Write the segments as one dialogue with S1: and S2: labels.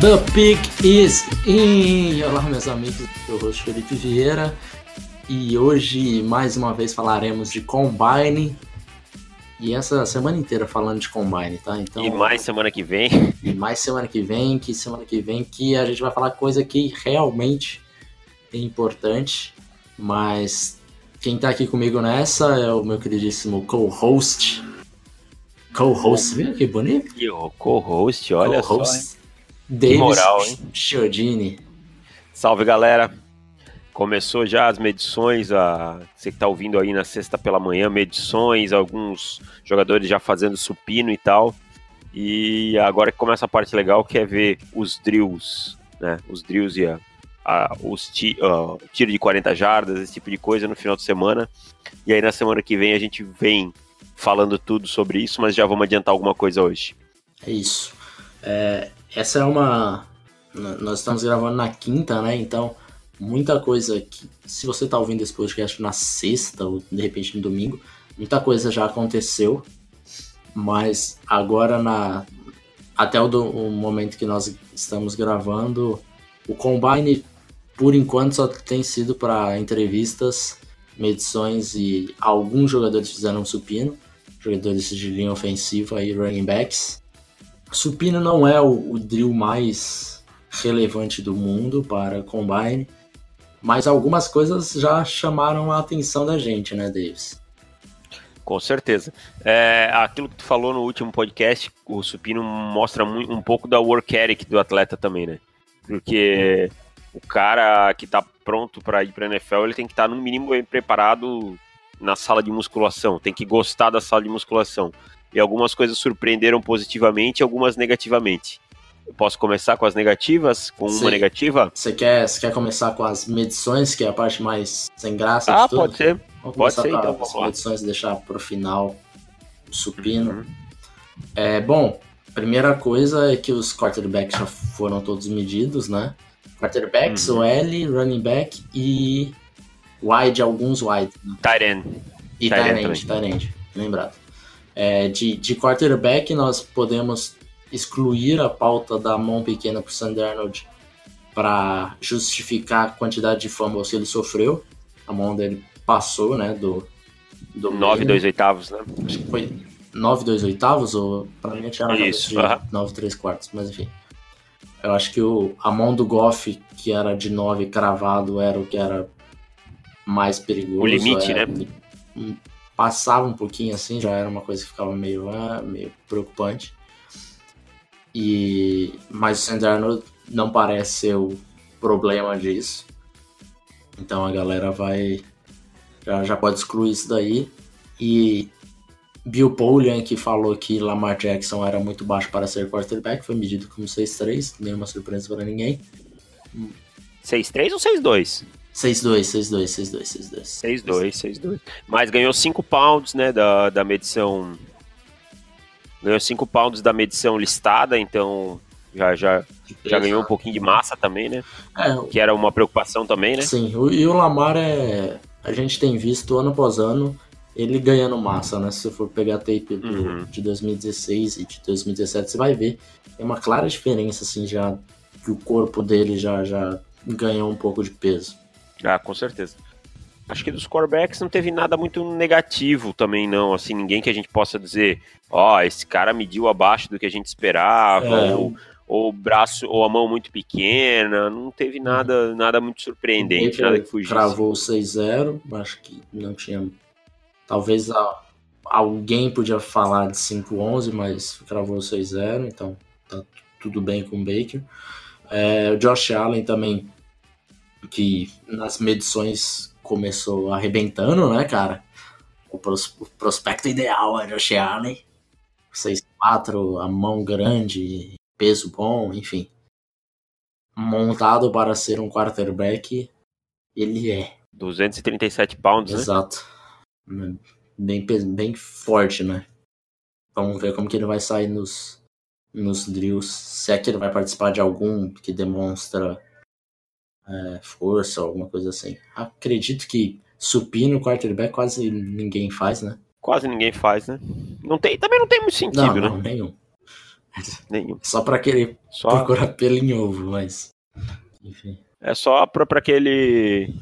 S1: The Pick is in! Olá, meus amigos, eu sou o Felipe Vieira e hoje mais uma vez falaremos de Combine. E essa semana inteira falando de Combine, tá?
S2: Então, e mais semana que vem.
S1: E mais semana que vem, que semana que vem que a gente vai falar coisa que realmente é importante. Mas quem tá aqui comigo nessa é o meu queridíssimo co-host. Co-host, viu que bonito?
S2: Co-host, olha co só.
S1: Davis moral, hein? Chiodini.
S2: Salve, galera. Começou já as medições, a... você que tá ouvindo aí na sexta pela manhã, medições, alguns jogadores já fazendo supino e tal. E agora que começa a parte legal, que é ver os drills, né? Os drills e a, a, os ti, uh, tiro de 40 jardas, esse tipo de coisa no final de semana. E aí na semana que vem a gente vem falando tudo sobre isso, mas já vamos adiantar alguma coisa hoje.
S1: É isso. É, essa é uma. Nós estamos gravando na quinta, né? Então, muita coisa que. Se você está ouvindo esse podcast na sexta, ou de repente no domingo, muita coisa já aconteceu. Mas agora, na, até o, do, o momento que nós estamos gravando, o Combine, por enquanto, só tem sido para entrevistas, medições e alguns jogadores fizeram supino, jogadores de linha ofensiva e running backs. Supino não é o, o drill mais relevante do mundo para Combine, mas algumas coisas já chamaram a atenção da gente, né, Davis?
S2: Com certeza. É, aquilo que tu falou no último podcast, o supino mostra um pouco da work ethic do atleta também, né? Porque o cara que tá pronto para ir para NFL, ele tem que estar tá, no mínimo bem preparado na sala de musculação, tem que gostar da sala de musculação e algumas coisas surpreenderam positivamente algumas negativamente. Eu posso começar com as negativas, com uma negativa?
S1: Você quer, quer começar com as medições, que é a parte mais sem graça
S2: ah,
S1: de tudo?
S2: pode ser.
S1: Vamos
S2: pode
S1: ser, então. As medições e deixar para o final o supino. Uhum. É, bom, primeira coisa é que os quarterbacks já foram todos medidos, né? Quarterbacks, uhum. OL, running back e wide, alguns wide.
S2: Né? Tight end.
S1: E tight end, tight end, lembrado. É, de, de quarterback, nós podemos excluir a pauta da mão pequena para Sandy Arnold para justificar a quantidade de fumbles que ele sofreu. A mão dele passou, né, do...
S2: do 9 2 oitavos, né?
S1: Acho que foi 9 2 oitavos, ou para mim tinha
S2: Isso,
S1: de 9 3 quartos, mas enfim. Eu acho que o, a mão do Goff, que era de 9 cravado, era o que era mais perigoso.
S2: O limite,
S1: era,
S2: né?
S1: passava um pouquinho assim, já era uma coisa que ficava meio, ah, meio preocupante. E mas o Arnold não parece ser o problema disso. Então a galera vai já, já pode excluir isso daí. E Bill Polian, que falou que Lamar Jackson era muito baixo para ser quarterback, foi medido como 6'3, nenhuma surpresa para ninguém.
S2: 6'3 ou 6'2?
S1: 6-2, 6-2, 6-2, 6-2.
S2: 6-2, 6-2. Mas ganhou 5 pounds, né, da, da medição... Ganhou 5 pounds da medição listada, então já, já, já ganhou um pouquinho de massa também, né? É, que era uma preocupação também, né?
S1: Sim, e o Lamar é... A gente tem visto ano após ano ele ganhando massa, né? Se você for pegar a tape do, uhum. de 2016 e de 2017, você vai ver. Tem uma clara diferença, assim, já que o corpo dele já, já ganhou um pouco de peso.
S2: Ah, com certeza. Acho que dos corebacks não teve nada muito negativo também, não. Assim, ninguém que a gente possa dizer, ó, oh, esse cara mediu abaixo do que a gente esperava, é. ou, ou o braço, ou a mão muito pequena. Não teve nada, nada muito surpreendente, nada que fugisse.
S1: Travou 6-0, acho que não tinha. Talvez a, alguém podia falar de 5-11, mas cravou 6-0, então tá tudo bem com o Baker. É, o Josh Allen também que nas medições começou arrebentando, né, cara? O, pros, o prospecto ideal era o Allen. 6'4, a mão grande, peso bom, enfim. Montado para ser um quarterback, ele é.
S2: 237 pounds,
S1: Exato. né? Bem, bem forte, né? Vamos ver como que ele vai sair nos, nos drills. Se é que ele vai participar de algum que demonstra é, força, alguma coisa assim. Acredito que supino quarterback quase ninguém faz, né?
S2: Quase ninguém faz, né? Não tem, também não tem muito sentido,
S1: não,
S2: né?
S1: Não, nenhum.
S2: Nenhum.
S1: Só para aquele só... procurar pelo em ovo, mas. Enfim.
S2: É só para aquele.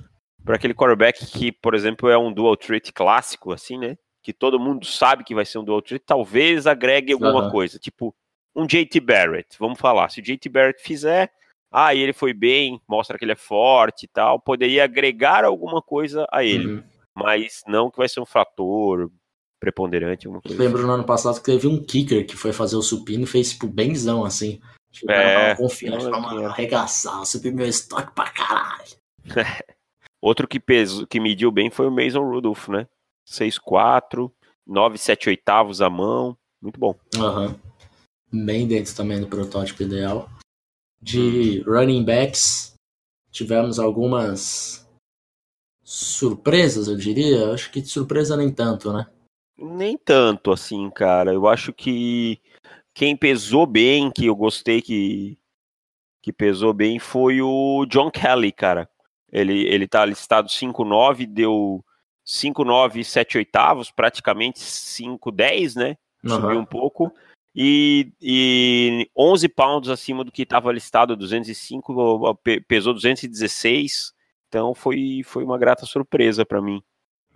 S2: para aquele quarterback que, por exemplo, é um dual threat clássico, assim, né? Que todo mundo sabe que vai ser um dual threat, talvez agregue alguma uhum. coisa. Tipo, um JT Barrett, vamos falar. Se o JT Barrett fizer, ah, ele foi bem, mostra que ele é forte e tal, poderia agregar alguma coisa a ele. Uhum. Mas não que vai ser um fator preponderante, alguma coisa.
S1: Lembro assim. no ano passado que teve um kicker que foi fazer o supino e fez tipo benzão assim.
S2: Tipo, é,
S1: confiante, vamos arregaçar, subir meu estoque pra caralho.
S2: Outro que, peso, que mediu bem foi o Mason Rudolph, né? 6'4", 9,7 oitavos a mão, muito bom.
S1: Aham. Uhum. Bem dentro também do protótipo ideal. De running backs, tivemos algumas surpresas, eu diria. Acho que de surpresa nem tanto, né?
S2: Nem tanto, assim, cara. Eu acho que quem pesou bem, que eu gostei que, que pesou bem, foi o John Kelly, cara. Ele, ele tá listado 5'9", deu 5'9", 7 oitavos, praticamente 5'10", né? Subiu uhum. um pouco e, e 11 pounds acima do que estava listado, 205, pesou 216, então foi, foi uma grata surpresa para mim.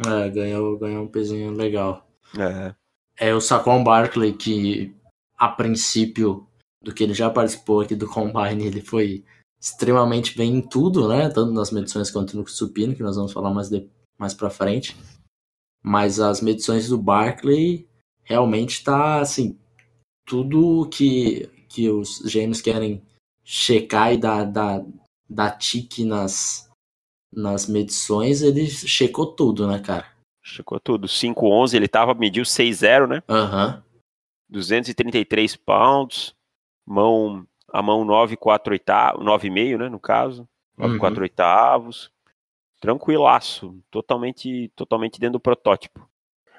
S1: É, ganhou, ganhou um pezinho legal.
S2: É.
S1: É o Saquon Barkley que, a princípio, do que ele já participou aqui do Combine, ele foi extremamente bem em tudo, né? Tanto nas medições quanto no supino, que nós vamos falar mais, de, mais pra frente. Mas as medições do Barkley realmente tá, assim, tudo que, que os gêmeos querem checar e dar, dar, dar tique nas, nas medições, ele checou tudo, né, cara?
S2: Checou tudo. 5'11, ele tava, mediu 6'0, né?
S1: Aham. Uhum.
S2: 233 pounds, mão, a mão 9,4 oitavos, 9,5, né, no caso. 9,4 uhum. oitavos. Tranquilaço, totalmente, totalmente dentro do protótipo.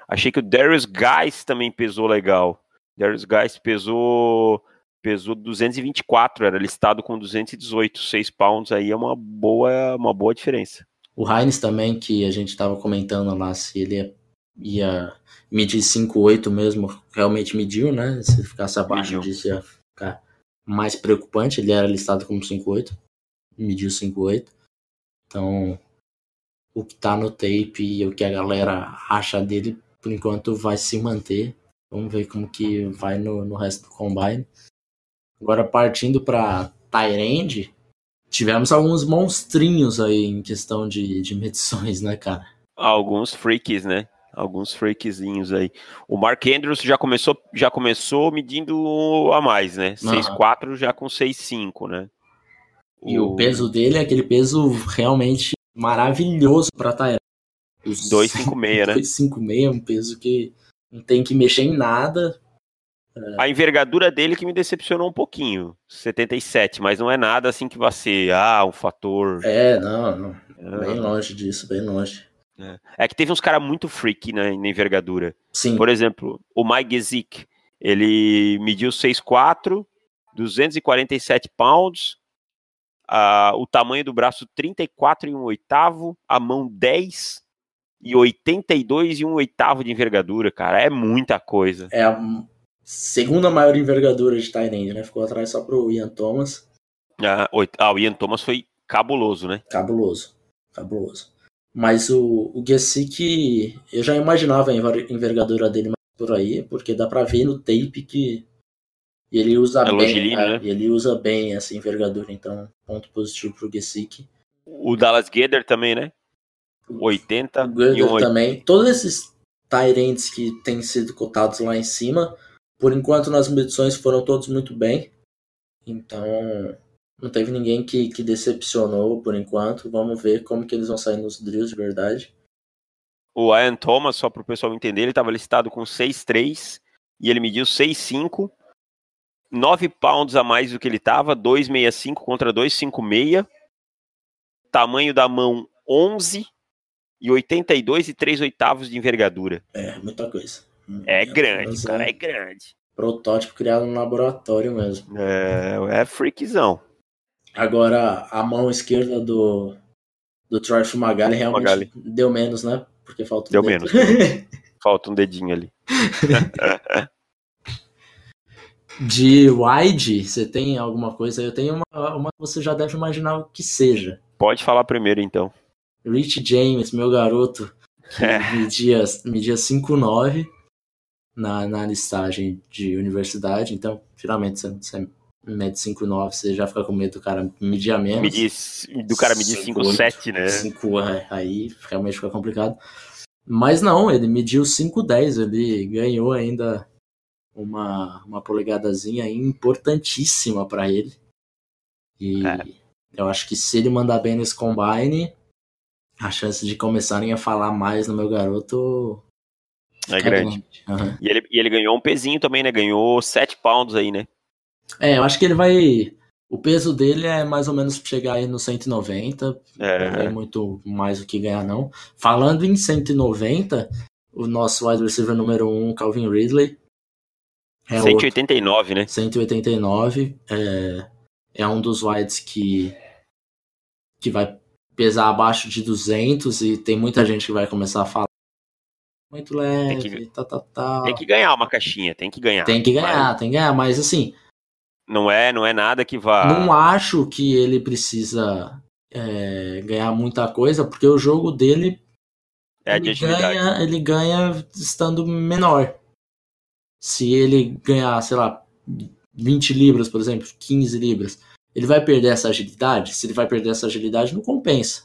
S2: Achei que o Darius Guys também pesou legal. Darius Guys pesou pesou 224, era listado com 218, 6 pounds aí é uma boa, uma boa diferença.
S1: O Heinz também, que a gente estava comentando lá, se ele ia, ia medir 5,8 mesmo, realmente mediu, né? Se ficasse abaixo disso ia ficar mais preocupante, ele era listado como 5,8, mediu 5,8. Então, o que tá no tape e o que a galera acha dele, por enquanto vai se manter. Vamos ver como que vai no, no resto do combine. Agora partindo para Tyrande, tivemos alguns monstrinhos aí em questão de, de medições, né, cara?
S2: Alguns freaks, né? Alguns freakzinhos aí. O Mark Andrews já começou, já começou medindo a mais, né? Uhum. 6'4 já com 6'5, né?
S1: E o... o peso dele é aquele peso realmente maravilhoso para Tyrande.
S2: 256, né?
S1: 256 é um peso que não tem que mexer em nada.
S2: A envergadura dele que me decepcionou um pouquinho, 77, mas não é nada assim que vai ser, ah, um fator.
S1: É, não, não. É. bem longe disso, bem longe.
S2: É, é que teve uns caras muito freak na, na, envergadura.
S1: Sim.
S2: Por exemplo, o Mike Gesick, ele mediu 6'4", 247 pounds, uh, o tamanho do braço 34 e um oitavo, a mão 10, e 82 e um oitavo de envergadura, cara. É muita coisa.
S1: É a segunda maior envergadura de Tyrande, né? Ficou atrás só pro Ian Thomas.
S2: Ah, ah, o Ian Thomas foi cabuloso, né?
S1: Cabuloso. Cabuloso. Mas o, o eu já imaginava a envergadura dele por aí, porque dá pra ver no tape que ele usa
S2: é
S1: bem,
S2: né?
S1: ele usa bem essa envergadura, então ponto positivo pro Gesick.
S2: O Dallas Geder também, né? 80
S1: o e um também. Todos esses Tyrants que têm sido cotados lá em cima, por enquanto nas medições foram todos muito bem. Então, não teve ninguém que, que decepcionou por enquanto. Vamos ver como que eles vão sair nos drills de verdade.
S2: O Ian Thomas, só para o pessoal entender, ele estava listado com 6'3 e ele mediu 6'5. 9 pounds a mais do que ele estava, 2,65 contra 2,56. Tamanho da mão 11 e 82 e 3 oitavos de envergadura.
S1: É, muita coisa.
S2: É grande, o cara é grande.
S1: Protótipo criado no laboratório mesmo.
S2: É, é freakzão.
S1: Agora, a mão esquerda do, do Troy Fumagalli realmente
S2: Fumagalli.
S1: deu menos, né? Porque falta um
S2: Deu
S1: dedo.
S2: menos. Falta um dedinho ali.
S1: De wide, você tem alguma coisa? Eu tenho uma, uma que você já deve imaginar o que seja.
S2: Pode falar primeiro, então.
S1: Rich James, meu garoto, que
S2: É.
S1: media, media 5'9 na, na listagem de universidade. Então, finalmente, você, você mede 5'9, você já fica com medo do cara medir a menos.
S2: Medir, do cara medir
S1: Cinco,
S2: 5,7, né?
S1: 5, é, aí realmente fica complicado. Mas não, ele mediu 5'10, ele ganhou ainda uma, uma polegadazinha importantíssima pra ele. E
S2: É.
S1: eu acho que se ele mandar bem nesse combine, a chance de começarem a falar mais no meu garoto
S2: É
S1: fica
S2: grande.
S1: Aham.
S2: E ele, e ele ganhou um pezinho também, né? Ganhou 7 pounds aí, né?
S1: É, eu acho que ele vai. O peso dele é mais ou menos chegar aí no 190.
S2: É.
S1: Não é muito mais o que ganhar, não. Falando em 190, o nosso wide receiver número 1, Calvin Ridley, é outro.
S2: 189, né?
S1: 189. É, é um dos wides que, que vai pesar abaixo de 200 e tem muita gente que vai começar a falar. Muito leve,
S2: que-
S1: tá, tá, tá.
S2: Tem que ganhar uma caixinha, tem que ganhar.
S1: Tem que ganhar, tem que ganhar, mas assim,
S2: Não é, não é nada que vá.
S1: Não acho que ele precisa é, ganhar muita coisa, porque o jogo dele
S2: é
S1: ele, ganha, ele ganha estando menor. Se ele ganhar, sei lá, 20 libras, por exemplo, 15 libras, ele vai perder essa agilidade? Se ele vai perder essa agilidade, não compensa.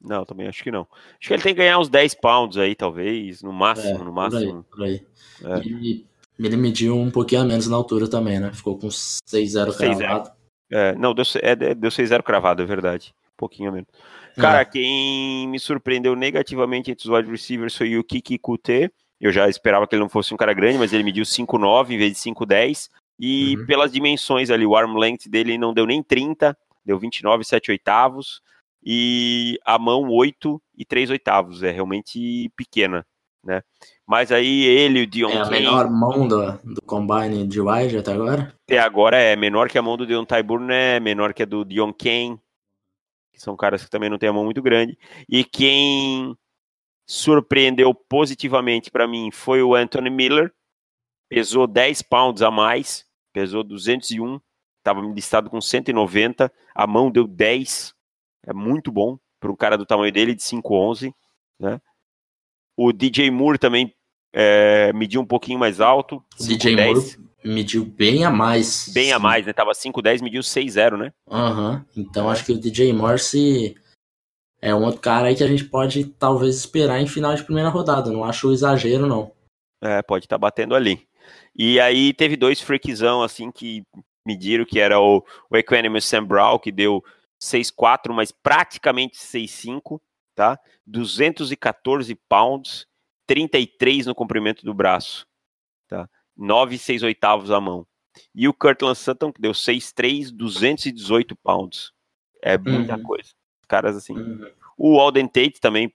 S2: Não, também acho que não. Acho que ele tem que ganhar uns 10 pounds aí, talvez, no máximo,
S1: É,
S2: no
S1: por aí,
S2: máximo.
S1: por aí.
S2: É.
S1: E ele mediu um pouquinho a menos na altura também, né? Ficou com 6-0
S2: 6-0.
S1: cravado.
S2: É, não, deu, é, é, deu 6-0 cravado, é verdade. Um pouquinho a menos. Cara, quem me surpreendeu negativamente entre os wide receivers foi o Kiki Kute. Eu já esperava que ele não fosse um cara grande, mas ele mediu 5'9 em vez de 5'10. E
S1: Uhum.
S2: pelas dimensões ali, o arm length dele não deu nem 30, deu 29, 7 oitavos. E a mão 8 e 3 oitavos. É realmente pequena, né? Mas aí ele, o Dion
S1: É a
S2: Kane,
S1: menor mão do, do combine de wide até agora?
S2: até agora é menor que a mão do Deon Tyburn, é menor que a do Dion Kane, que são caras que também não têm a mão muito grande. E quem surpreendeu positivamente para mim foi o Anthony Miller, pesou 10 pounds a mais, pesou 201, estava listado com 190, a mão deu 10, é muito bom para um cara do tamanho dele, de 5'11", né? O DJ Moore também é, mediu um pouquinho mais alto,
S1: O DJ
S2: 5'10",
S1: Moore mediu bem a mais.
S2: bem a mais, né? Tava 5'10", mediu 6'0", né?
S1: Aham. Então acho que o DJ Morse é um outro cara aí que a gente pode talvez esperar em final de primeira rodada. Não acho exagero, não.
S2: É, pode estar batendo ali. E aí teve dois freakzão, assim, que mediram, que era o, o Equanimous Sam Brown, que deu 6'4", mas praticamente 6'5", tá? 214 pounds, 33 no comprimento do braço, tá? 9 e 6 oitavos a mão. E o Kirtland Sutton, que deu 6'3", 218 pounds. É muita
S1: Uhum.
S2: coisa. Caras assim. O Alden Tate também,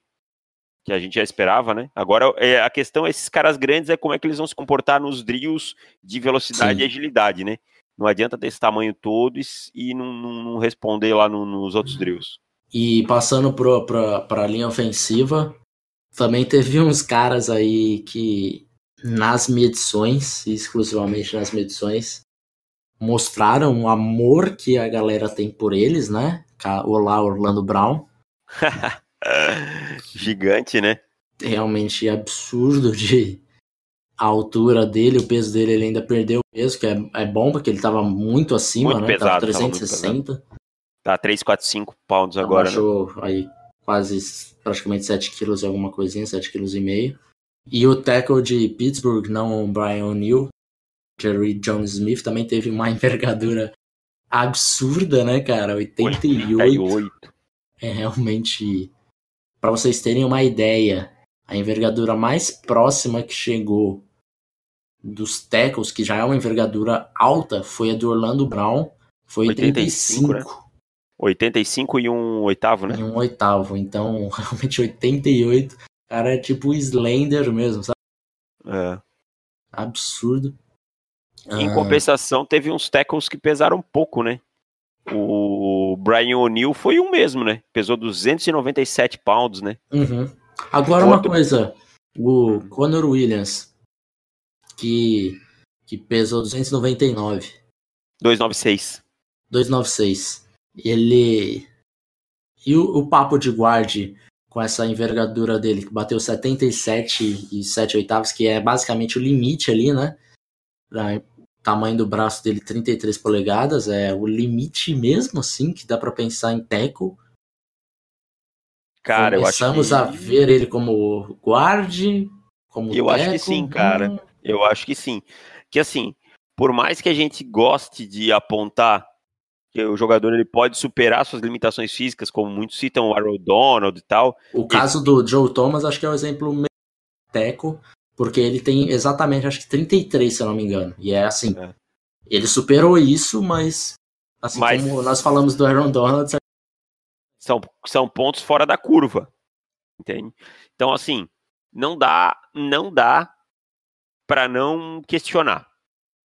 S2: que a gente já esperava, né? Agora é, a questão, esses caras grandes, é como é que eles vão se comportar nos drills de velocidade
S1: Sim.
S2: e agilidade, né? Não adianta ter esse tamanho todo e, e não, não- não responder lá no- nos outros drills.
S1: E passando pra, pra linha ofensiva, também teve uns caras aí que nas medições, exclusivamente nas medições, mostraram o amor que a galera tem por eles, né? Olá, Orlando Brown.
S2: Gigante, né?
S1: realmente absurdo de a altura dele, o peso dele, ele ainda perdeu o peso, que é, é bom porque ele tava muito acima,
S2: Muito
S1: né?
S2: pesado,
S1: tava
S2: tava muito
S1: 360.
S2: Tá 345 pounds agora, né?
S1: abaixou aí quase praticamente 7 quilos e alguma coisinha, 7 quilos e meio. E o tackle de Pittsburgh, não o Brian O'Neill, Jerry Jones Smith, também teve uma envergadura absurda, né, cara? 88.
S2: 88.
S1: É realmente. Pra vocês terem uma ideia, a envergadura mais próxima que chegou dos tackles, que já é uma envergadura alta, foi a do Orlando Brown. Foi
S2: 85,
S1: 85.
S2: 85 e um oitavo, né?
S1: E um oitavo. Então, realmente 88. Cara, é tipo Slender mesmo, sabe?
S2: É.
S1: Absurdo.
S2: Em
S1: Ah,
S2: compensação, teve uns tackles que pesaram pouco, né? O Brian O'Neill foi o mesmo, né? Pesou 297 pounds, né?
S1: uhum. Agora uma coisa. O Conor Williams, que, que pesou 299.
S2: 296.
S1: 296. Ele. E o, o papo de guarde com essa envergadura dele, que bateu 77 e 7 oitavos, que é basicamente o limite ali, né? Tamanho do braço dele, 33 polegadas, é o limite mesmo, assim, que dá pra pensar em tackle.
S2: Cara, eu acho
S1: Começamos
S2: que...
S1: a ver ele como guarde, como
S2: Eu acho que sim, cara.
S1: hum,
S2: Eu acho que sim. Que assim, por mais que a gente goste de apontar que o jogador ele pode superar suas limitações físicas, como muitos citam o Aaron Donald e tal,
S1: O caso do Joe Thomas, acho que é o exemplo melhor teco, porque ele tem exatamente, acho que 33, se eu não me engano. E é assim,
S2: É.
S1: ele superou isso, mas assim
S2: Mas-
S1: como nós falamos do Aaron Donald,
S2: são, são pontos fora da curva. Entende? Então, assim, não dá, não dá para não questionar.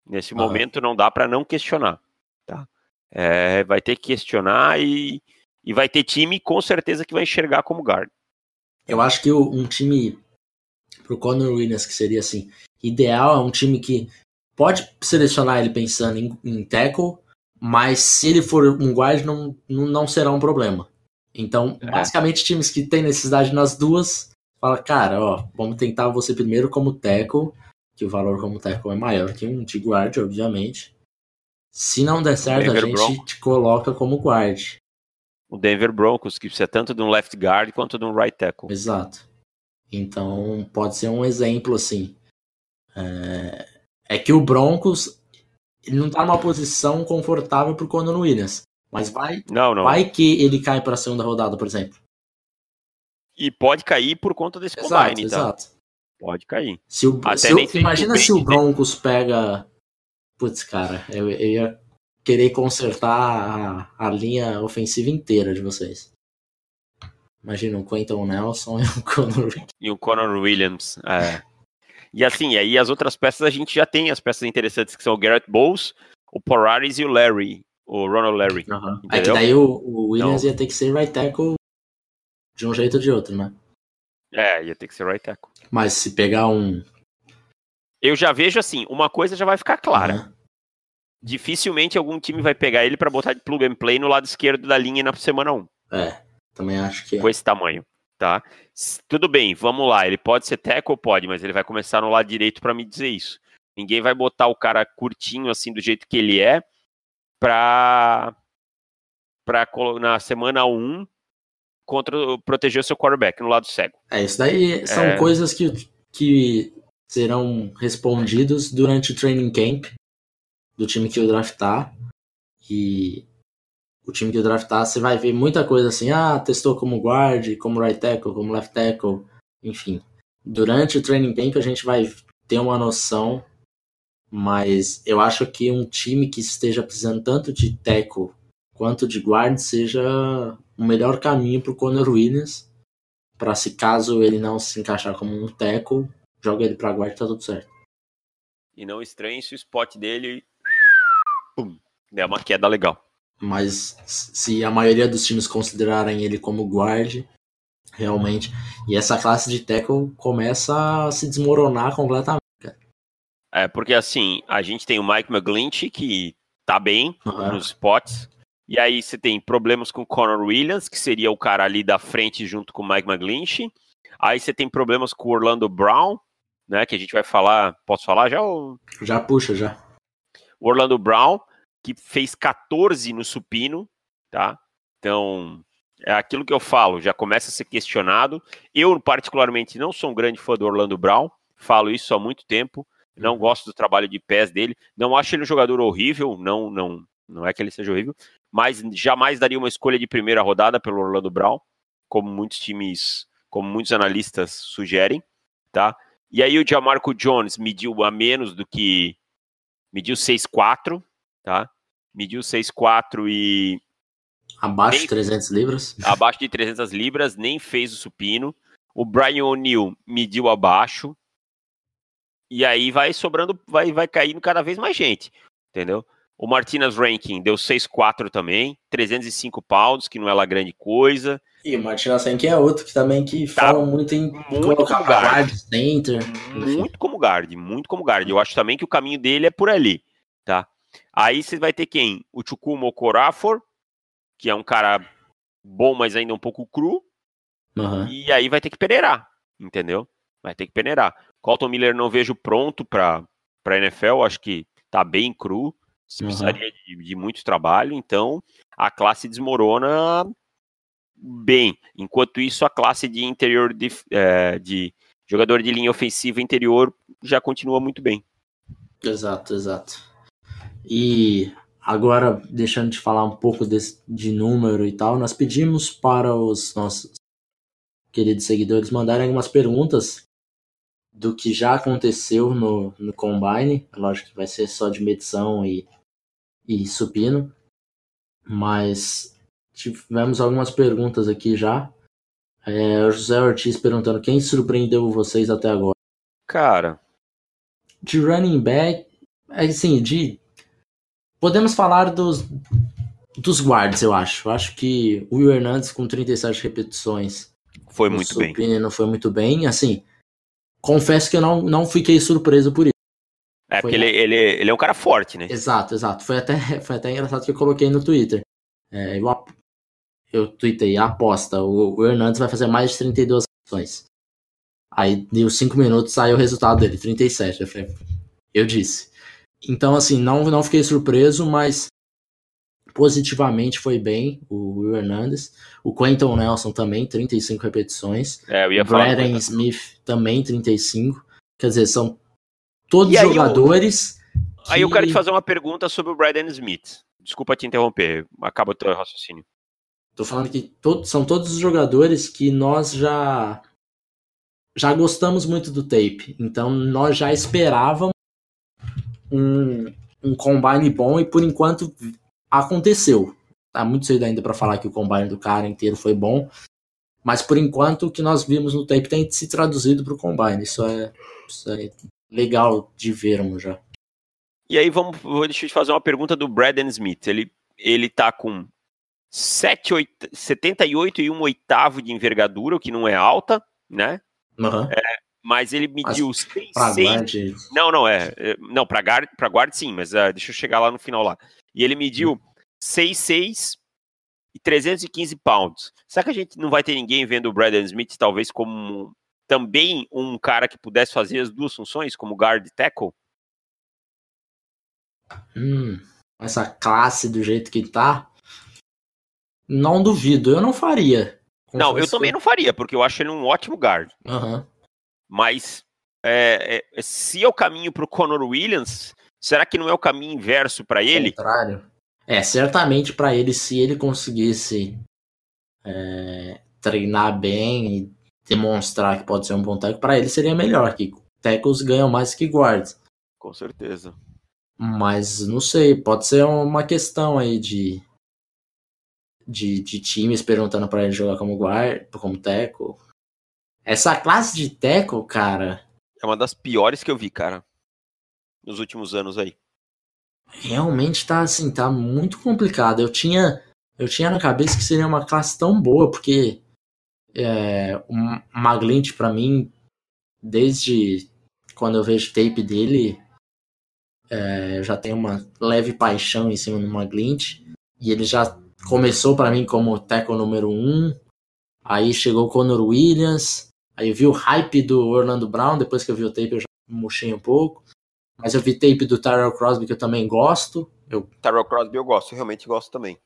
S2: Nesse
S1: Aham.
S2: momento não dá para não questionar, tá? É, vai ter que questionar e, e vai ter time com certeza que vai enxergar como guard.
S1: eu acho que o- um time pro Conor Williams, que seria assim, ideal, é um time que pode selecionar ele pensando em, em tackle, mas se ele for um guard, não, não, será um problema. Então,
S2: É.
S1: basicamente, times que têm necessidade nas duas, fala, cara, ó, vamos tentar você primeiro como tackle, que o valor como tackle é maior que um de guard, obviamente. Se não der certo, a gente
S2: Broncos.
S1: te coloca como guard.
S2: O Denver Broncos, que precisa tanto de um left guard quanto de um right tackle.
S1: Exato. Então, pode ser um exemplo, assim. É, é que o Broncos, ele não tá numa posição confortável pro Conor Williams. Mas vai,
S2: Não, não.
S1: vai que ele cai pra segunda rodada, por exemplo.
S2: E pode cair por conta desse
S1: Exato,
S2: combine, tá?
S1: exato.
S2: Pode cair.
S1: Se o, se o-
S2: sei
S1: imagina
S2: se o
S1: o Broncos pega. Putz, cara, eu, eu ia querer consertar a, a linha ofensiva inteira de vocês. Imagina o Quentin Nelson e o Conor
S2: E o Conor Williams. é. E assim, aí as outras peças a gente já tem as peças interessantes que são o Garrett Bowles, o Pararis e o Larry, o Ronald Larry.
S1: Aham. É que daí o, o Williams
S2: Então-
S1: ia ter que ser right tackle de um jeito ou de outro, né?
S2: É, ia ter que ser right tackle.
S1: Mas se pegar um.
S2: Eu já vejo assim, uma coisa já vai ficar clara.
S1: né?
S2: Dificilmente algum time vai pegar ele pra botar de plug and play no lado esquerdo da linha na semana 1.
S1: É, também acho que.
S2: com esse tamanho, tá? Tudo bem, vamos lá. Ele pode ser tackle, pode, mas ele vai começar no lado direito para me dizer isso. Ninguém vai botar o cara curtinho assim do jeito que ele é pra, pra na semana 1 contra o- proteger o seu quarterback no lado cego.
S1: É, isso daí são
S2: É.
S1: coisas que, que serão respondidos durante o training camp do time que o draftar. E o time que draftar, você vai ver muita coisa assim, ah, testou como guard, como right tackle, como left tackle, enfim. Durante o training camp a gente vai ter uma noção, mas eu acho que um time que esteja precisando tanto de tackle quanto de guard seja o melhor caminho para o Conor Williams para se caso ele não se encaixar como um tackle, joga ele pra guarda e tá tudo certo.
S2: E não estranhe se o spot dele pum, der uma queda legal.
S1: Mas se a maioria dos times considerarem ele como guard, realmente, e essa classe de tackle começa a se desmoronar completamente.
S2: É, porque assim, a gente tem o Mike McGlinchey, que tá bem
S1: Aham.
S2: nos spots. E aí você tem problemas com o Conor Williams, que seria o cara ali da frente junto com o Mike McGlinchey. Aí você tem problemas com o Orlando Brown, né? Que a gente vai falar. Posso falar já? O
S1: Já puxa, já.
S2: Orlando Brown, que fez 14 no supino, tá? Então, é aquilo que eu falo, já começa a ser questionado. Eu, particularmente, não sou um grande fã do Orlando Brown, falo isso há muito tempo. Não gosto do trabalho de pés dele. Não acho ele um jogador horrível, não, não, não é que ele seja horrível, mas jamais daria uma escolha de primeira rodada pelo Orlando Brown, como muitos times, como muitos analistas sugerem, tá? E aí o Jamarco Jones mediu a menos do que mediu 6'4, tá? Mediu 6'4 e
S1: Abaixo de 300 libras.
S2: Abaixo de 300 libras, nem fez o supino. O Brian O'Neill mediu abaixo. E aí vai sobrando, vai, vai caindo cada vez mais gente, entendeu? O Martinez Ranking deu 6,4 também, 305 pounds, que não é lá grande coisa.
S1: E o Martinez Ranking é outro que também que tá fala muito em
S2: muito como guard.
S1: center.
S2: Muito como guard, muito como guard. Eu acho também que o caminho dele é por ali, tá? Aí você vai ter quem? O Chukwuma Okorafor, que é um cara bom, mas ainda um pouco cru.
S1: Uhum.
S2: E aí vai ter que peneirar, entendeu? Vai ter que peneirar. Colton Miller não vejo pronto para para NFL, acho que tá bem cru, uhum. precisaria de, de muito trabalho, então a classe desmorona bem. Enquanto isso, a classe de interior de, é, de jogador de linha ofensiva interior já continua muito bem.
S1: Exato, exato. E agora, deixando de falar um pouco desse, de número e tal, nós pedimos para os nossos queridos seguidores mandarem algumas perguntas do que já aconteceu no, no Combine. Lógico que vai ser só de medição e, e supino. Mas tivemos algumas perguntas aqui já. É, o José Ortiz perguntando quem surpreendeu vocês até agora.
S2: Cara.
S1: De running back, assim, de. Podemos falar dos, dos guards, eu acho. Eu acho que o Will Hernandes com 37 repetições.
S2: Foi muito bem.
S1: Não foi muito bem. Assim, confesso que eu não, não fiquei surpreso por isso.
S2: É, foi porque ele, ele, ele é um cara forte, né?
S1: Exato, exato. Foi até, foi até engraçado que eu coloquei no Twitter. É, eu, eu tuitei a aposta. O, o Hernandes vai fazer mais de 32 ações. Aí deu 5 minutos, saiu o resultado dele, 37. Eu falei, eu disse. Então, assim, não, não fiquei surpreso, mas positivamente foi bem o Will Hernandes. O Quentin Nelson também, 35 repetições.
S2: É, eu ia
S1: o Braden Smith também, 35. Quer dizer, são todos aí jogadores.
S2: Eu, que... Aí eu quero te fazer uma pergunta sobre o Braden Smith. Desculpa te interromper, acaba o teu raciocínio.
S1: Tô falando que todos, são todos os jogadores que nós já já gostamos muito do tape. Então nós já esperávamos um, um combine bom e por enquanto aconteceu. Tá muito cedo ainda para falar que o combine do cara inteiro foi bom, mas por enquanto o que nós vimos no tape tem se traduzido para o combine. Isso é, isso é legal de vermos já.
S2: E aí vamos, deixa eu te fazer uma pergunta do Braden Smith. Ele ele tá com 7, 8, 78 e um oitavo de envergadura, o que não é alta, né?
S1: Uhum.
S2: É, mas ele mediu 6,
S1: seis...
S2: Não, não, é. é não, para guard, pra guard sim, mas uh, deixa eu chegar lá no final lá. E ele mediu 6'6 e 315 pounds. Será que a gente não vai ter ninguém vendo o Brandon Smith talvez como também um cara que pudesse fazer as duas funções, como guard e tackle?
S1: Hum, essa classe do jeito que tá, não duvido. Eu não faria.
S2: Não, eu também não faria, porque eu acho ele um ótimo guard.
S1: Uhum.
S2: Mas é, é, se é o caminho para o Conor Williams, será que não é o caminho inverso para ele?
S1: Contrário. É, certamente para ele, se ele conseguisse é, treinar bem e demonstrar que pode ser um bom técnico, para ele seria melhor, que tackles ganham mais que guards.
S2: Com certeza.
S1: Mas não sei, pode ser uma questão aí de de, de times perguntando para ele jogar como guard, como teco. Essa classe de teco, cara,
S2: é uma das piores que eu vi, cara, nos últimos anos aí
S1: realmente tá assim, tá muito complicado. Eu tinha, eu tinha na cabeça que seria uma classe tão boa, porque é, o Maglint para mim, desde quando eu vejo tape dele, é, eu já tenho uma leve paixão em cima do Maglint, e ele já começou para mim como tackle número um, aí chegou o Conor Williams, aí eu vi o hype do Orlando Brown, depois que eu vi o tape eu já murchei um pouco, mas eu vi tape do Tyrell Crosby que eu também gosto. Eu...
S2: Tyrell Crosby eu gosto, eu realmente gosto também.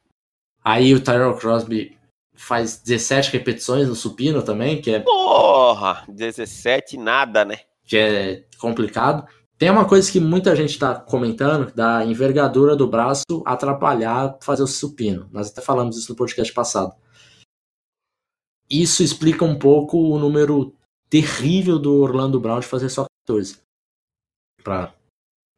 S1: Aí o Tyrell Crosby faz 17 repetições no supino também, que é.
S2: Porra! 17 nada, né?
S1: Que é complicado. Tem uma coisa que muita gente está comentando, da envergadura do braço atrapalhar fazer o supino. Nós até falamos isso no podcast passado. Isso explica um pouco o número terrível do Orlando Brown de fazer só 14. Pra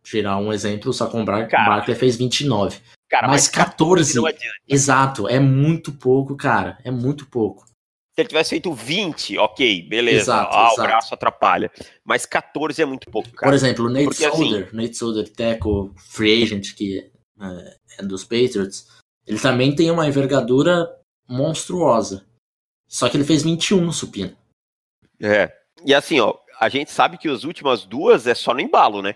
S1: tirar um exemplo, o Saquon Barkley fez 29. Cara, mas, mas 14, 14 não adianta. Exato, é muito pouco, cara. É muito pouco.
S2: Se ele tivesse feito 20, ok, beleza. Exato, ah, exato. o braço atrapalha. Mas 14 é muito pouco, cara.
S1: Por exemplo, o Nate Porque, assim, Solder, assim, Nate Solder, Teco, free agent, que é, é dos Patriots, ele também tem uma envergadura monstruosa. Só que ele fez 21 no supino.
S2: É. E assim, ó, a gente sabe que as últimas duas é só no embalo, né?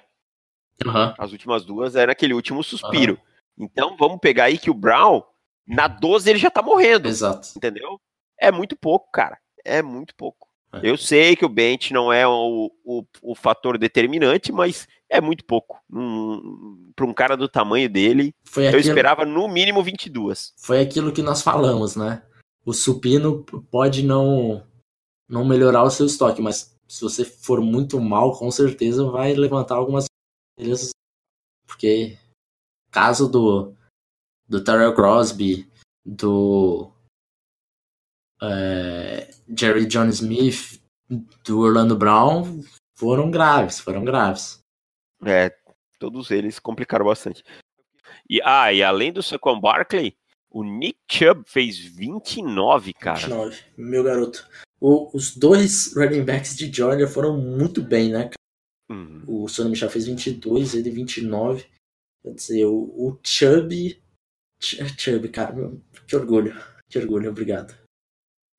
S1: Uhum.
S2: As últimas duas é naquele último suspiro. Uhum. Então vamos pegar aí que o Brown, na 12 ele já tá morrendo.
S1: Exato.
S2: Entendeu? É muito pouco, cara. É muito pouco. É. Eu sei que o bench não é o, o, o fator determinante, mas é muito pouco. Um, Para um cara do tamanho dele, Foi eu aquilo... esperava no mínimo 22.
S1: Foi aquilo que nós falamos, né? O supino pode não, não melhorar o seu estoque, mas se você for muito mal, com certeza vai levantar algumas porque caso do do Terrell Crosby, do é, Jerry John Smith, do Orlando Brown foram graves, foram graves.
S2: É, todos eles complicaram bastante. E, ah, e além do Saquon Barkley, o Nick Chubb fez 29, cara. 29,
S1: meu garoto. O, os dois running backs de Georgia foram muito bem, né? Uhum. O Sonny Michel fez 22, ele 29. Quer dizer, o, o Chubb. Chubb, cara, que orgulho. Que orgulho, obrigado.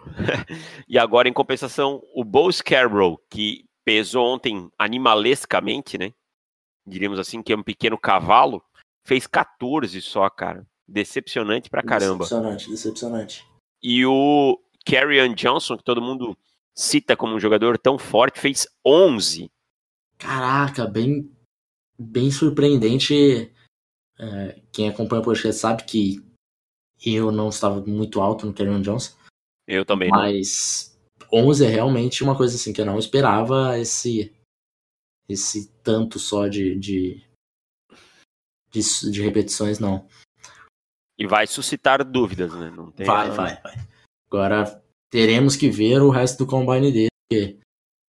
S2: e agora, em compensação, o Bo Scarborough, que pesou ontem animalescamente, né? Diríamos assim, que é um pequeno cavalo, fez 14 só, cara. Decepcionante pra caramba.
S1: Decepcionante, decepcionante.
S2: E o Carrion Johnson, que todo mundo cita como um jogador tão forte, fez 11.
S1: Caraca, bem, bem surpreendente. É, quem acompanha o podcast sabe que eu não estava muito alto no Carrion Johnson.
S2: Eu também
S1: Mas não. 11 é realmente uma coisa assim que eu não esperava esse esse tanto só de, de, de, de repetições, não.
S2: E vai suscitar dúvidas, né? Não
S1: tem vai, vai, vai. Agora teremos que ver o resto do combine dele. Porque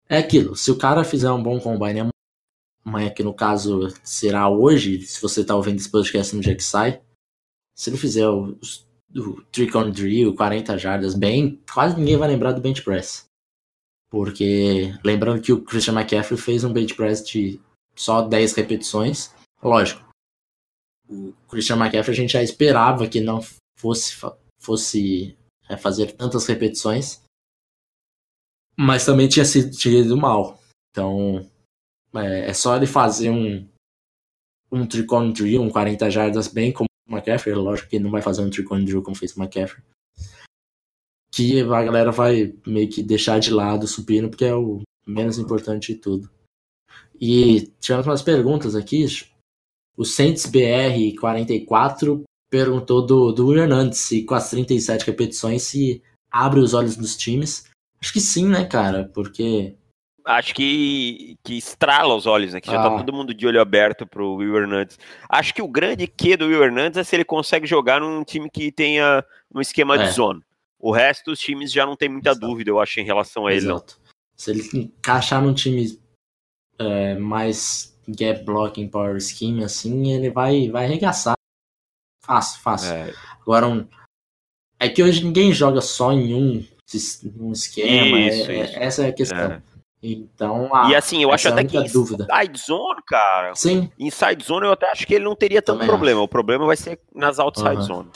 S1: é aquilo, se o cara fizer um bom combine amanhã, que no caso será hoje, se você tá ouvindo esse podcast no dia que sai, se ele fizer os do trick on drill, 40 jardas, bem, quase ninguém vai lembrar do bench press. Porque, lembrando que o Christian McCaffrey fez um bench press de só 10 repetições, lógico. O Christian McCaffrey a gente já esperava que não fosse, fosse é, fazer tantas repetições, mas também tinha sido mal. Então, é, é, só ele fazer um, um trick drill, um 40 jardas bem como McCaffrey, lógico que não vai fazer um trick drill como fez o McCaffrey. Que a galera vai meio que deixar de lado o supino, porque é o menos importante de tudo. E tivemos umas perguntas aqui. O Saints BR 44 perguntou do, do Hernandes se com as 37 repetições se abre os olhos dos times. Acho que sim, né, cara? Porque
S2: acho que, que estrala os olhos, né? Que já tá ah. todo mundo de olho aberto pro Will Hernandes. Acho que o grande que do Will Hernandes é se ele consegue jogar num time que tenha um esquema é. de zona. O resto dos times já não tem muita Exato. dúvida, eu acho, em relação a ele. Exato.
S1: Se ele encaixar num time é, mais gap blocking power scheme, assim, ele vai, vai arregaçar. Fácil, fácil. É. Agora, um, é que hoje ninguém joga só em um, um esquema. Isso, é, isso. Essa é a questão. É. Então,
S2: a, e assim, eu acho até que
S1: dúvida.
S2: inside zone, cara.
S1: Sim.
S2: Inside zone eu até acho que ele não teria tanto Também problema. Acho. O problema vai ser nas outside uhum. zone.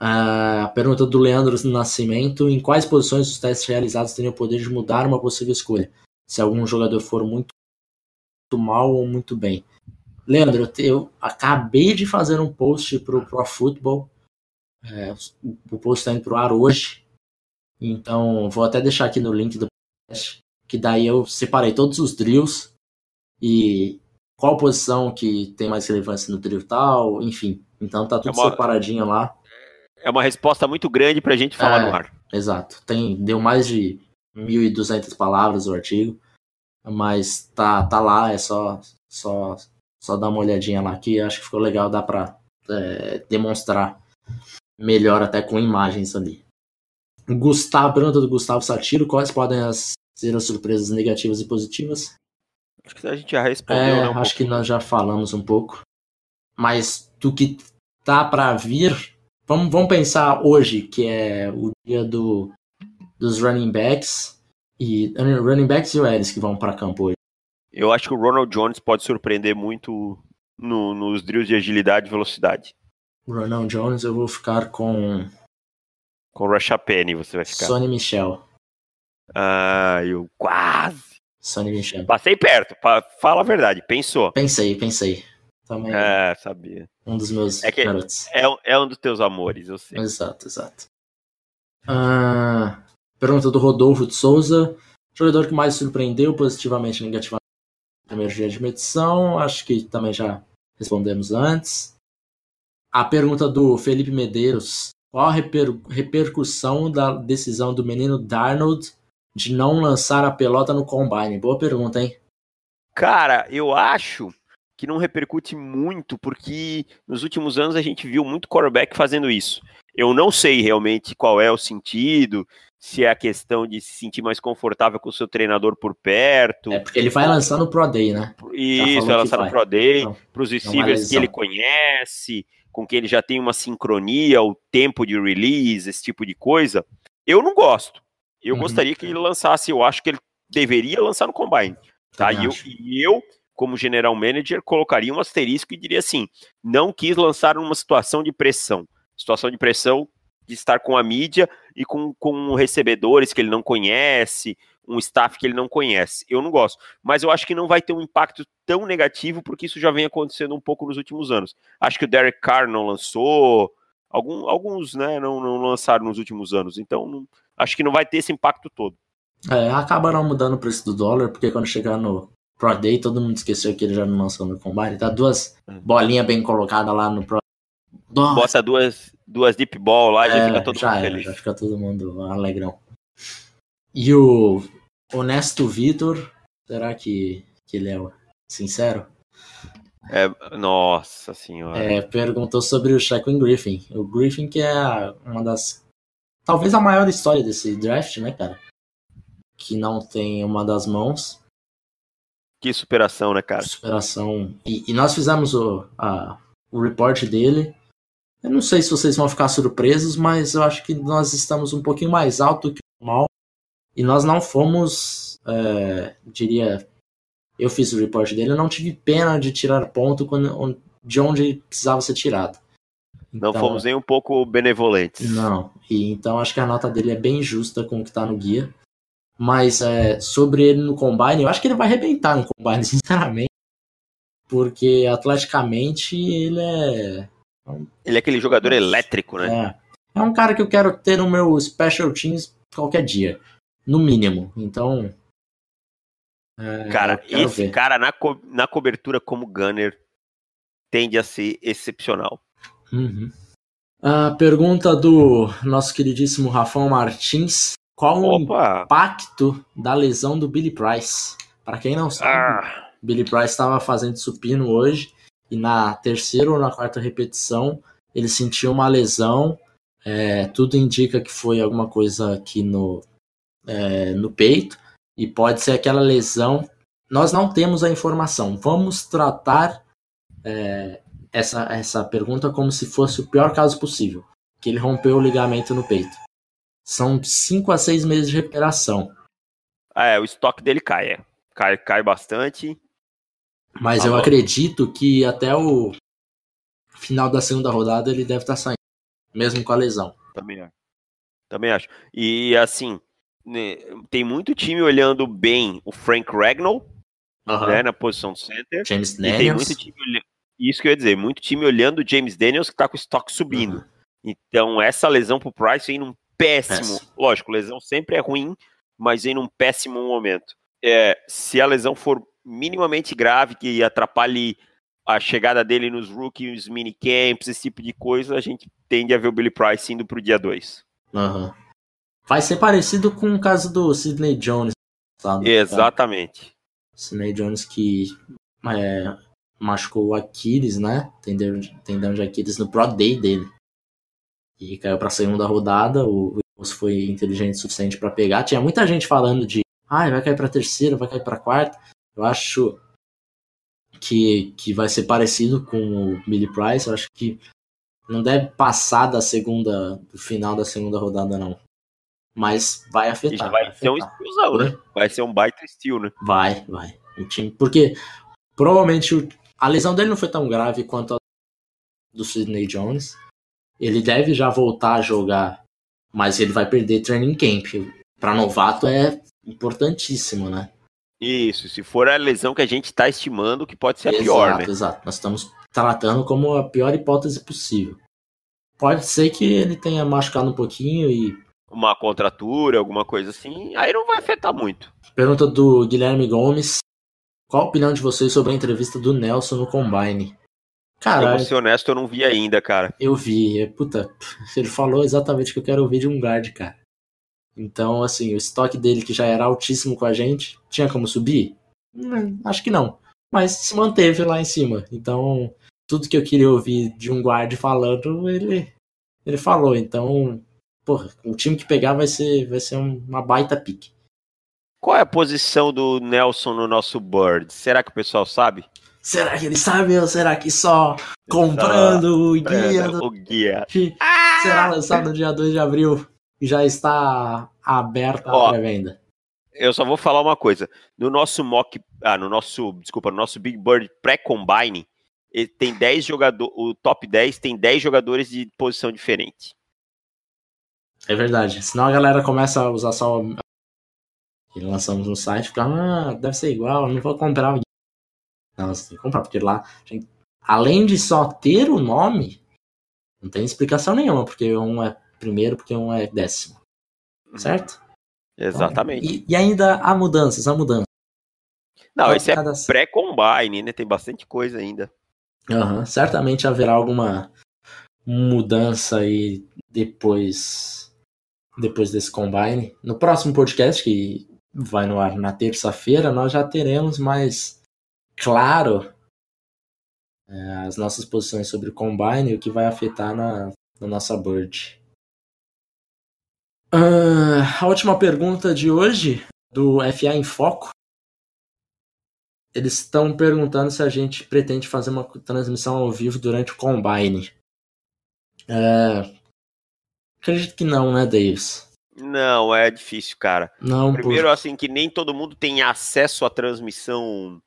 S1: A pergunta do Leandro Nascimento: em quais posições os testes realizados teriam o poder de mudar uma possível escolha? Se algum jogador for muito, muito mal ou muito bem. Leandro, eu acabei de fazer um post pro Pro Football. É, o post está indo pro ar hoje. Então, vou até deixar aqui no link do podcast que daí eu separei todos os drills e qual posição que tem mais relevância no drill tal, enfim. Então tá tudo é uma, separadinho lá.
S2: É uma resposta muito grande pra gente falar é, no ar.
S1: Exato. Tem, deu mais de 1.200 palavras o artigo, mas tá, tá lá, é só, só, só dar uma olhadinha lá que acho que ficou legal, dá pra é, demonstrar melhor até com imagens ali. Gustavo, pergunta do Gustavo Satiro, quais podem as ser as surpresas negativas e positivas?
S2: Acho que a gente já respondeu, é,
S1: né, um Acho que nós já falamos um pouco. Mas do que tá para vir. Vamos, vamos pensar hoje, que é o dia do, dos running backs. E running backs e o Ellis que vão para campo hoje.
S2: Eu acho que o Ronald Jones pode surpreender muito no, nos drills de agilidade e velocidade.
S1: Ronald Jones, eu vou ficar com.
S2: Com o Rasha Penny, você vai ficar.
S1: Sonny Michel.
S2: Ah, eu quase.
S1: Sonny Michel.
S2: Passei perto, fala a verdade, pensou.
S1: Pensei, pensei. Também.
S2: É, sabia.
S1: Um dos meus
S2: é que
S1: garotos.
S2: É, é um dos teus amores, eu sei.
S1: Exato, exato. Ah, pergunta do Rodolfo de Souza. Jogador que mais surpreendeu positivamente e negativamente no primeiro dia de medição. Acho que também já respondemos antes. A pergunta do Felipe Medeiros. Qual a reper repercussão da decisão do menino Darnold de não lançar a pelota no combine? Boa pergunta, hein?
S2: Cara, eu acho que não repercute muito, porque nos últimos anos a gente viu muito quarterback fazendo isso. Eu não sei realmente qual é o sentido, se é a questão de se sentir mais confortável com o seu treinador por perto.
S1: É porque ele vai lançar no Pro Day, né?
S2: Isso, vai lançar no Pro Day, para os receivers que ele conhece, com quem ele já tem uma sincronia, o tempo de release, esse tipo de coisa. Eu não gosto. Eu uhum. gostaria que ele lançasse, eu acho que ele deveria lançar no Combine. Tá? E eu, e eu, como general manager, colocaria um asterisco e diria assim: não quis lançar numa situação de pressão. Situação de pressão de estar com a mídia e com, com recebedores que ele não conhece, um staff que ele não conhece. Eu não gosto. Mas eu acho que não vai ter um impacto tão negativo, porque isso já vem acontecendo um pouco nos últimos anos. Acho que o Derek Carr não lançou, algum, alguns né, não, não lançaram nos últimos anos. Então, não, acho que não vai ter esse impacto todo.
S1: É, acabaram mudando o preço do dólar, porque quando chegar no Pro Day, todo mundo esqueceu que ele já não lançou no Combine. Tá duas uhum. bolinhas bem colocadas lá no Pro
S2: nossa. Bota duas, duas deep ball lá e já é, fica todo
S1: já
S2: mundo feliz.
S1: Já fica todo mundo alegrão. E o Honesto Vitor, será que, que ele é sincero?
S2: É, nossa senhora.
S1: É, perguntou sobre o Shaquin Griffin. O Griffin que é uma das... Talvez a maior história desse draft, né, cara? Que não tem uma das mãos.
S2: Que superação, né, cara?
S1: Superação. E, e nós fizemos o, a, o report dele eu não sei se vocês vão ficar surpresos, mas eu acho que nós estamos um pouquinho mais alto que o normal. E nós não fomos, é, diria, eu fiz o report dele, eu não tive pena de tirar ponto quando, de onde precisava ser tirado.
S2: Então, não fomos nem um pouco benevolentes.
S1: Não, e então acho que a nota dele é bem justa com o que está no guia. Mas é, sobre ele no combine, eu acho que ele vai arrebentar no combine, sinceramente. Porque atleticamente ele é
S2: ele é aquele jogador elétrico, né?
S1: É. É um cara que eu quero ter no meu Special Teams qualquer dia. No mínimo. Então.
S2: É, cara, esse ver. cara na, co na cobertura como Gunner tende a ser excepcional.
S1: Uhum. A pergunta do nosso queridíssimo Rafão Martins: Qual Opa. o impacto da lesão do Billy Price? Para quem não sabe, ah. Billy Price estava fazendo supino hoje e na terceira ou na quarta repetição ele sentiu uma lesão. É, tudo indica que foi alguma coisa aqui no, é, no peito e pode ser aquela lesão. Nós não temos a informação. Vamos tratar é, essa, essa pergunta como se fosse o pior caso possível, que ele rompeu o ligamento no peito. São 5 a 6 meses de recuperação.
S2: Ah, é, o estoque dele cai, é. Cai, cai bastante.
S1: Mas tá eu bom. acredito que até o final da segunda rodada ele deve estar tá saindo, mesmo com a lesão.
S2: Também acho. Também acho. E assim, né, tem muito time olhando bem o Frank Ragnall, né, na posição do center.
S1: James Daniels. tem muito time
S2: olhando, isso que eu ia dizer, muito time olhando o James Daniels que tá com o estoque subindo. Uhum. Então, essa lesão pro Price vem num péssimo. péssimo. Lógico, lesão sempre é ruim, mas vem num péssimo momento. É, se a lesão for minimamente grave que atrapalhe a chegada dele nos rookies, minicamps, esse tipo de coisa, a gente tende a ver o Billy Price indo pro dia 2.
S1: Uhum. Vai ser parecido com o caso do Sidney Jones.
S2: Sabe? Exatamente.
S1: Sidney Jones que é, machucou o Aquiles, né? Tendão, tendão de Aquiles no Pro Day dele. E caiu pra segunda rodada. O Wilson foi inteligente o suficiente para pegar. Tinha muita gente falando de ah, vai cair pra terceira, vai cair pra quarta. Eu acho que, que vai ser parecido com o Billy Price. Eu acho que não deve passar da segunda, do final da segunda rodada, não. Mas vai afetar.
S2: vai,
S1: vai
S2: ser um
S1: afetar.
S2: estilzão, né? Vai ser um baita estilo, né?
S1: Vai, vai. O time, porque provavelmente a lesão dele não foi tão grave quanto a do Sidney Jones. Ele deve já voltar a jogar, mas ele vai perder training camp. Para novato é importantíssimo, né?
S2: Isso, se for a lesão que a gente tá estimando, que pode ser a pior,
S1: exato,
S2: né?
S1: exato. Nós estamos tratando como a pior hipótese possível. Pode ser que ele tenha machucado um pouquinho e
S2: Uma contratura, alguma coisa assim, aí não vai afetar muito.
S1: Pergunta do Guilherme Gomes. Qual a opinião de vocês sobre a entrevista do Nelson no Combine? Cara,
S2: vou ser honesto, eu não vi ainda, cara.
S1: eu vi. é, Puta, ele falou exatamente o que eu quero ouvir de um guard, cara. Então, assim, o estoque dele, que já era altíssimo com a gente, tinha como subir? Hum, acho que não. Mas se manteve lá em cima. Então, tudo que eu queria ouvir de um guard falando, ele, ele falou. Então, porra, o time que pegar vai ser, vai ser um- uma baita pique.
S2: Qual é a posição do Nelson no nosso board? Será que o pessoal sabe?
S1: Será que ele sabe ou será que só comprando o guia do...
S2: O guia.
S1: será lançado no dia 2 de abril já está aberta a pré-venda?
S2: Eu só vou falar uma coisa. No nosso mock, ah, no nosso, desculpa, no nosso Big Bird pré-combine, tem 10 jogadores, o top 10 tem 10 jogadores de posição diferente.
S1: É verdade. Senão a galera começa a usar só o que lançamos no site, fica, ah, deve ser igual, não vou comprar. Não, você tem que comprar, porque lá, gente, além de só ter o nome, não tem explicação nenhuma, porque um é primeiro, porque um é décimo. Certo?
S2: Exatamente.
S1: E, e ainda há mudanças, há mudanças.
S2: Não, esse é
S1: Cada-
S2: pré-combine, né? Tem bastante coisa ainda.
S1: Aham, Certamente haverá alguma mudança aí depois depois desse combine. No próximo podcast, que vai no ar na terça-feira, nós já teremos mais claro é, as nossas posições sobre o combine e o que vai afetar na, na nossa board. Ah, a última pergunta de hoje, do FA em Foco. Eles estão perguntando se a gente pretende fazer uma transmissão ao vivo durante o Combine. É... Acredito que não, né, Davis?
S2: Não, é difícil, cara.
S1: Não, por...
S2: Primeiro, assim, que nem todo mundo tem acesso à transmissão.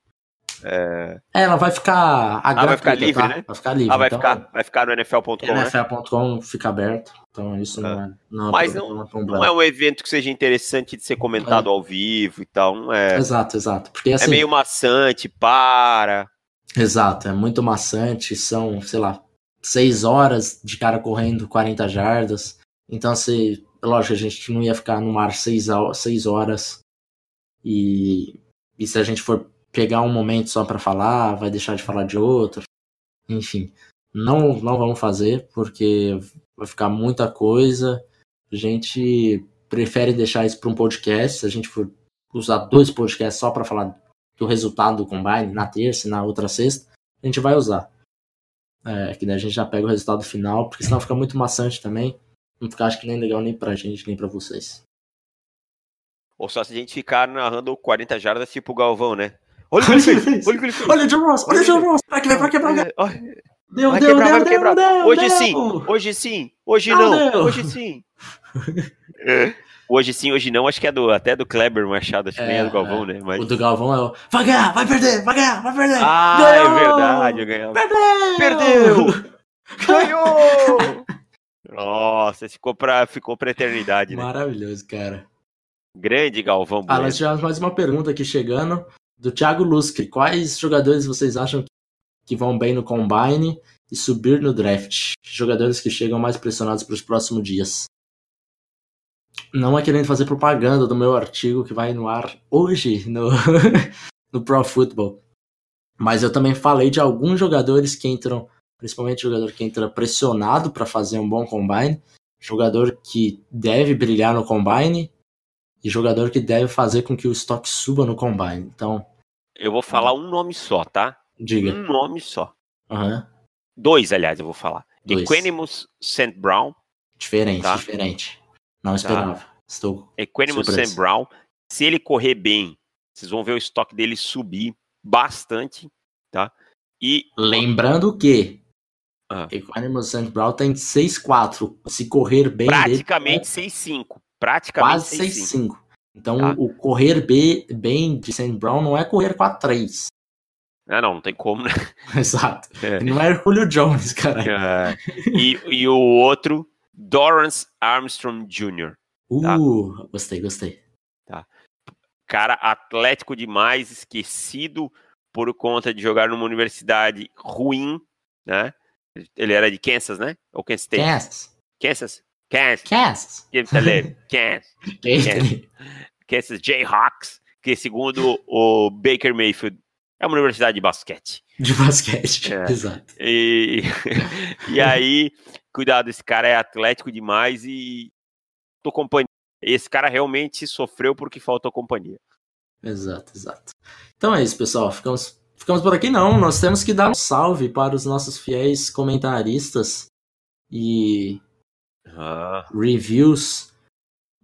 S1: É, ela vai ficar. A
S2: vai ficar livre,
S1: tá?
S2: né?
S1: Vai ficar livre.
S2: Ah, vai
S1: então,
S2: ficar, vai ficar no NFL.com, né?
S1: NFL.com fica aberto. Então isso não é, não é,
S2: Mas não-
S1: é problema.
S2: Não é um evento que seja interessante de ser comentado ao vivo e tal. Não é.
S1: Exato, exato. Porque
S2: É
S1: assim.
S2: meio maçante, para.
S1: Exato, é muito maçante, são, sei lá, seis horas de cara correndo 40 jardas. Então, se, lógico, a gente não ia ficar no mar seis, seis horas. E, e se a gente for pegar um momento só pra falar, vai deixar de falar de outro. Enfim, não, não vamos fazer, porque vai ficar muita coisa. A gente prefere deixar isso para um podcast. Se a gente for usar dois podcasts só pra falar do resultado do combine na terça e na outra sexta, a gente vai usar. É, que daí a gente já pega o resultado final, porque senão fica muito maçante também. Não fica, acho que nem legal nem pra gente, nem pra vocês.
S2: Ou só se a gente ficar narrando 40 jardas tipo o Galvão, né? Olha o que ele fez! Olha o que ele fez!
S1: Olha o John Ross! Olha o John Ross! Vai quebrar, vai quebrar! Deu,
S2: Vai
S1: deu,
S2: quebrar,
S1: deu,
S2: vai
S1: deu,
S2: quebrar.
S1: deu,
S2: Hoje
S1: deu.
S2: sim, hoje sim, hoje
S1: Não
S2: hoje sim. É. Hoje sim, hoje não, acho que é do, até do Kleber Machado, acho que nem é do
S1: É,
S2: Galvão, né? Mas...
S1: O do Galvão é o. Vai ganhar, vai perder, vai ganhar, vai perder!
S2: Ah,
S1: Ganhou!
S2: é verdade, eu ganhava.
S1: Perdeu!
S2: Perdeu! Ganhou! Nossa, ficou pra, ficou pra eternidade, né?
S1: Maravilhoso, cara.
S2: Grande Galvão
S1: Ah, nós tivemos mais uma pergunta aqui chegando do Thiago Lustre. Quais jogadores vocês acham que vão bem no combine e subir no draft? Jogadores que chegam mais pressionados para os próximos dias. Não é querendo fazer propaganda do meu artigo que vai no ar hoje no, no Pro Football. Mas eu também falei de alguns jogadores que entram, principalmente jogador que entra pressionado para fazer um bom combine, jogador que deve brilhar no combine e jogador que deve fazer com que o estoque suba no combine. Então,
S2: Eu vou falar um nome só, tá?
S1: diga.
S2: Um nome só.
S1: Aham.
S2: Dois, aliás, eu vou falar.
S1: Dois.
S2: Equanimus St. Brown.
S1: Diferente,
S2: Tá.
S1: diferente. Não esperava. Estou.
S2: Equanimus. St. Brown. Se ele correr bem, vocês vão ver o estoque dele subir bastante, tá? E
S1: Lembrando que Ah. Equanimous St. Brown tem 6-4. Se correr bem.
S2: Praticamente 6-5. É Praticamente
S1: quase 6-5. Então tá. o correr bem de St. Brown não é correr 4-3.
S2: Ah, não, não tem como, né?
S1: Exato. É. Não é Julio Jones, cara.
S2: É. E, e o outro, Dorrance Armstrong Jr.
S1: Tá? Uh, gostei, gostei.
S2: Tá. Cara atlético demais, esquecido por conta de jogar numa universidade ruim, né? Ele era de Kansas, né? Ou Kansas State?
S1: Kansas.
S2: Kansas. Kansas.
S1: Kansas.
S2: Kansas. Kansas. Kansas Jayhawks, que segundo o Baker Mayfield é uma universidade de basquete.
S1: De basquete, é. exato.
S2: E, e aí, cuidado, esse cara é atlético demais e tô companhia. Esse cara realmente sofreu porque faltou companhia.
S1: Exato, exato. Então é isso, pessoal. Ficamos, ficamos por aqui não. Nós temos que dar um salve para os nossos fiéis comentaristas e
S2: ah.
S1: reviews.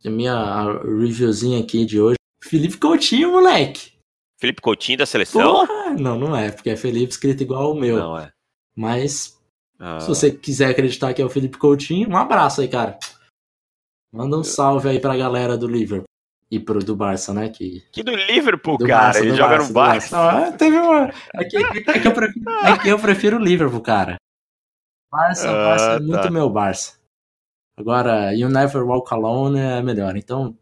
S1: A minha reviewzinha aqui de hoje. Felipe Coutinho, moleque.
S2: Felipe Coutinho da seleção?
S1: Porra! Não, não é, porque é Felipe escrito igual o meu.
S2: Não é.
S1: Mas, ah. se você quiser acreditar que é o Felipe Coutinho, um abraço aí, cara. Manda um salve aí pra galera do Liverpool. E pro do Barça, né? Que,
S2: que do Liverpool, do cara. Barça, Ele joga Barça, no Barça.
S1: Barça. Não, teve uma. Aqui, aqui, eu prefiro, aqui eu prefiro o Liverpool, cara. Barça, ah, Barça é muito tá. meu Barça. Agora, You Never Walk Alone é melhor. Então,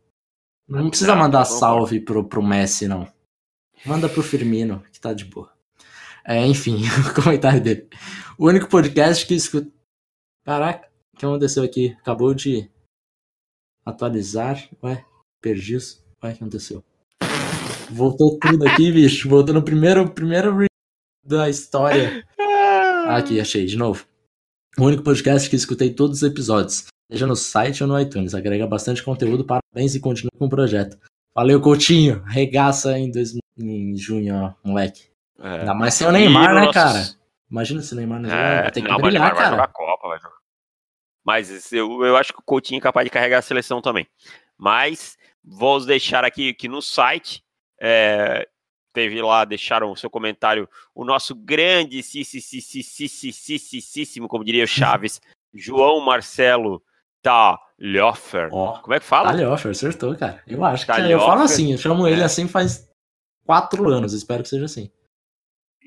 S1: não precisa mandar salve pro, pro Messi, não. Manda pro Firmino, que tá de boa. É, enfim, o comentário dele. O único podcast que escuta. Caraca, o que aconteceu aqui? Acabou de atualizar. Ué, perdi isso. Ué, o que aconteceu? Voltou tudo aqui, bicho. Voltou no primeiro, primeiro da história. Aqui, achei, de novo. O único podcast que escutei todos os episódios. Seja no site ou no iTunes. Agrega bastante conteúdo. Parabéns e continue com o projeto. Valeu, Coutinho. Regaça em, dois, em junho, ó, moleque. É. Ainda mais sem o Neymar, né, nossos... cara? Imagina se o Neymar não
S2: é, vai ter que não, brilhar, cara. Vai jogar Copa, vai jogar. Mas eu, eu acho que o Coutinho é capaz de carregar a seleção também. Mas vou deixar aqui que no site é, teve lá, deixaram o seu comentário o nosso grande, como diria o Chaves, João Marcelo Talhofer.
S1: Oh,
S2: Como é que fala?
S1: Talhofer, acertou, cara. Eu acho que é, eu falo assim, eu chamo ele é. assim faz quatro anos, espero que seja assim.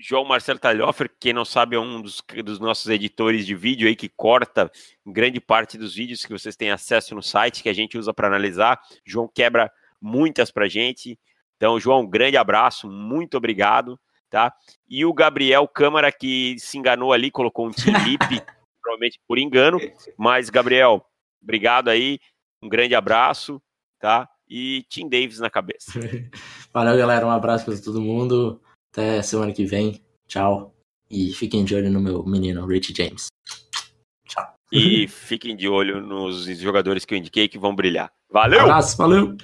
S2: João Marcelo Talhofer, quem não sabe, é um dos, dos, nossos editores de vídeo aí que corta grande parte dos vídeos que vocês têm acesso no site, que a gente usa para analisar. João quebra muitas pra gente. Então, João, um grande abraço, muito obrigado, tá? E o Gabriel Câmara, que se enganou ali, colocou um lip, provavelmente por engano. Mas, Gabriel, obrigado aí, um grande abraço, tá? E Tim Davis na cabeça.
S1: Valeu, galera, um abraço para todo mundo. Até semana que vem. Tchau. E fiquem de olho no meu menino, Rich James. Tchau.
S2: E fiquem de olho nos jogadores que eu indiquei que vão brilhar. Valeu!
S1: Um abraço, valeu!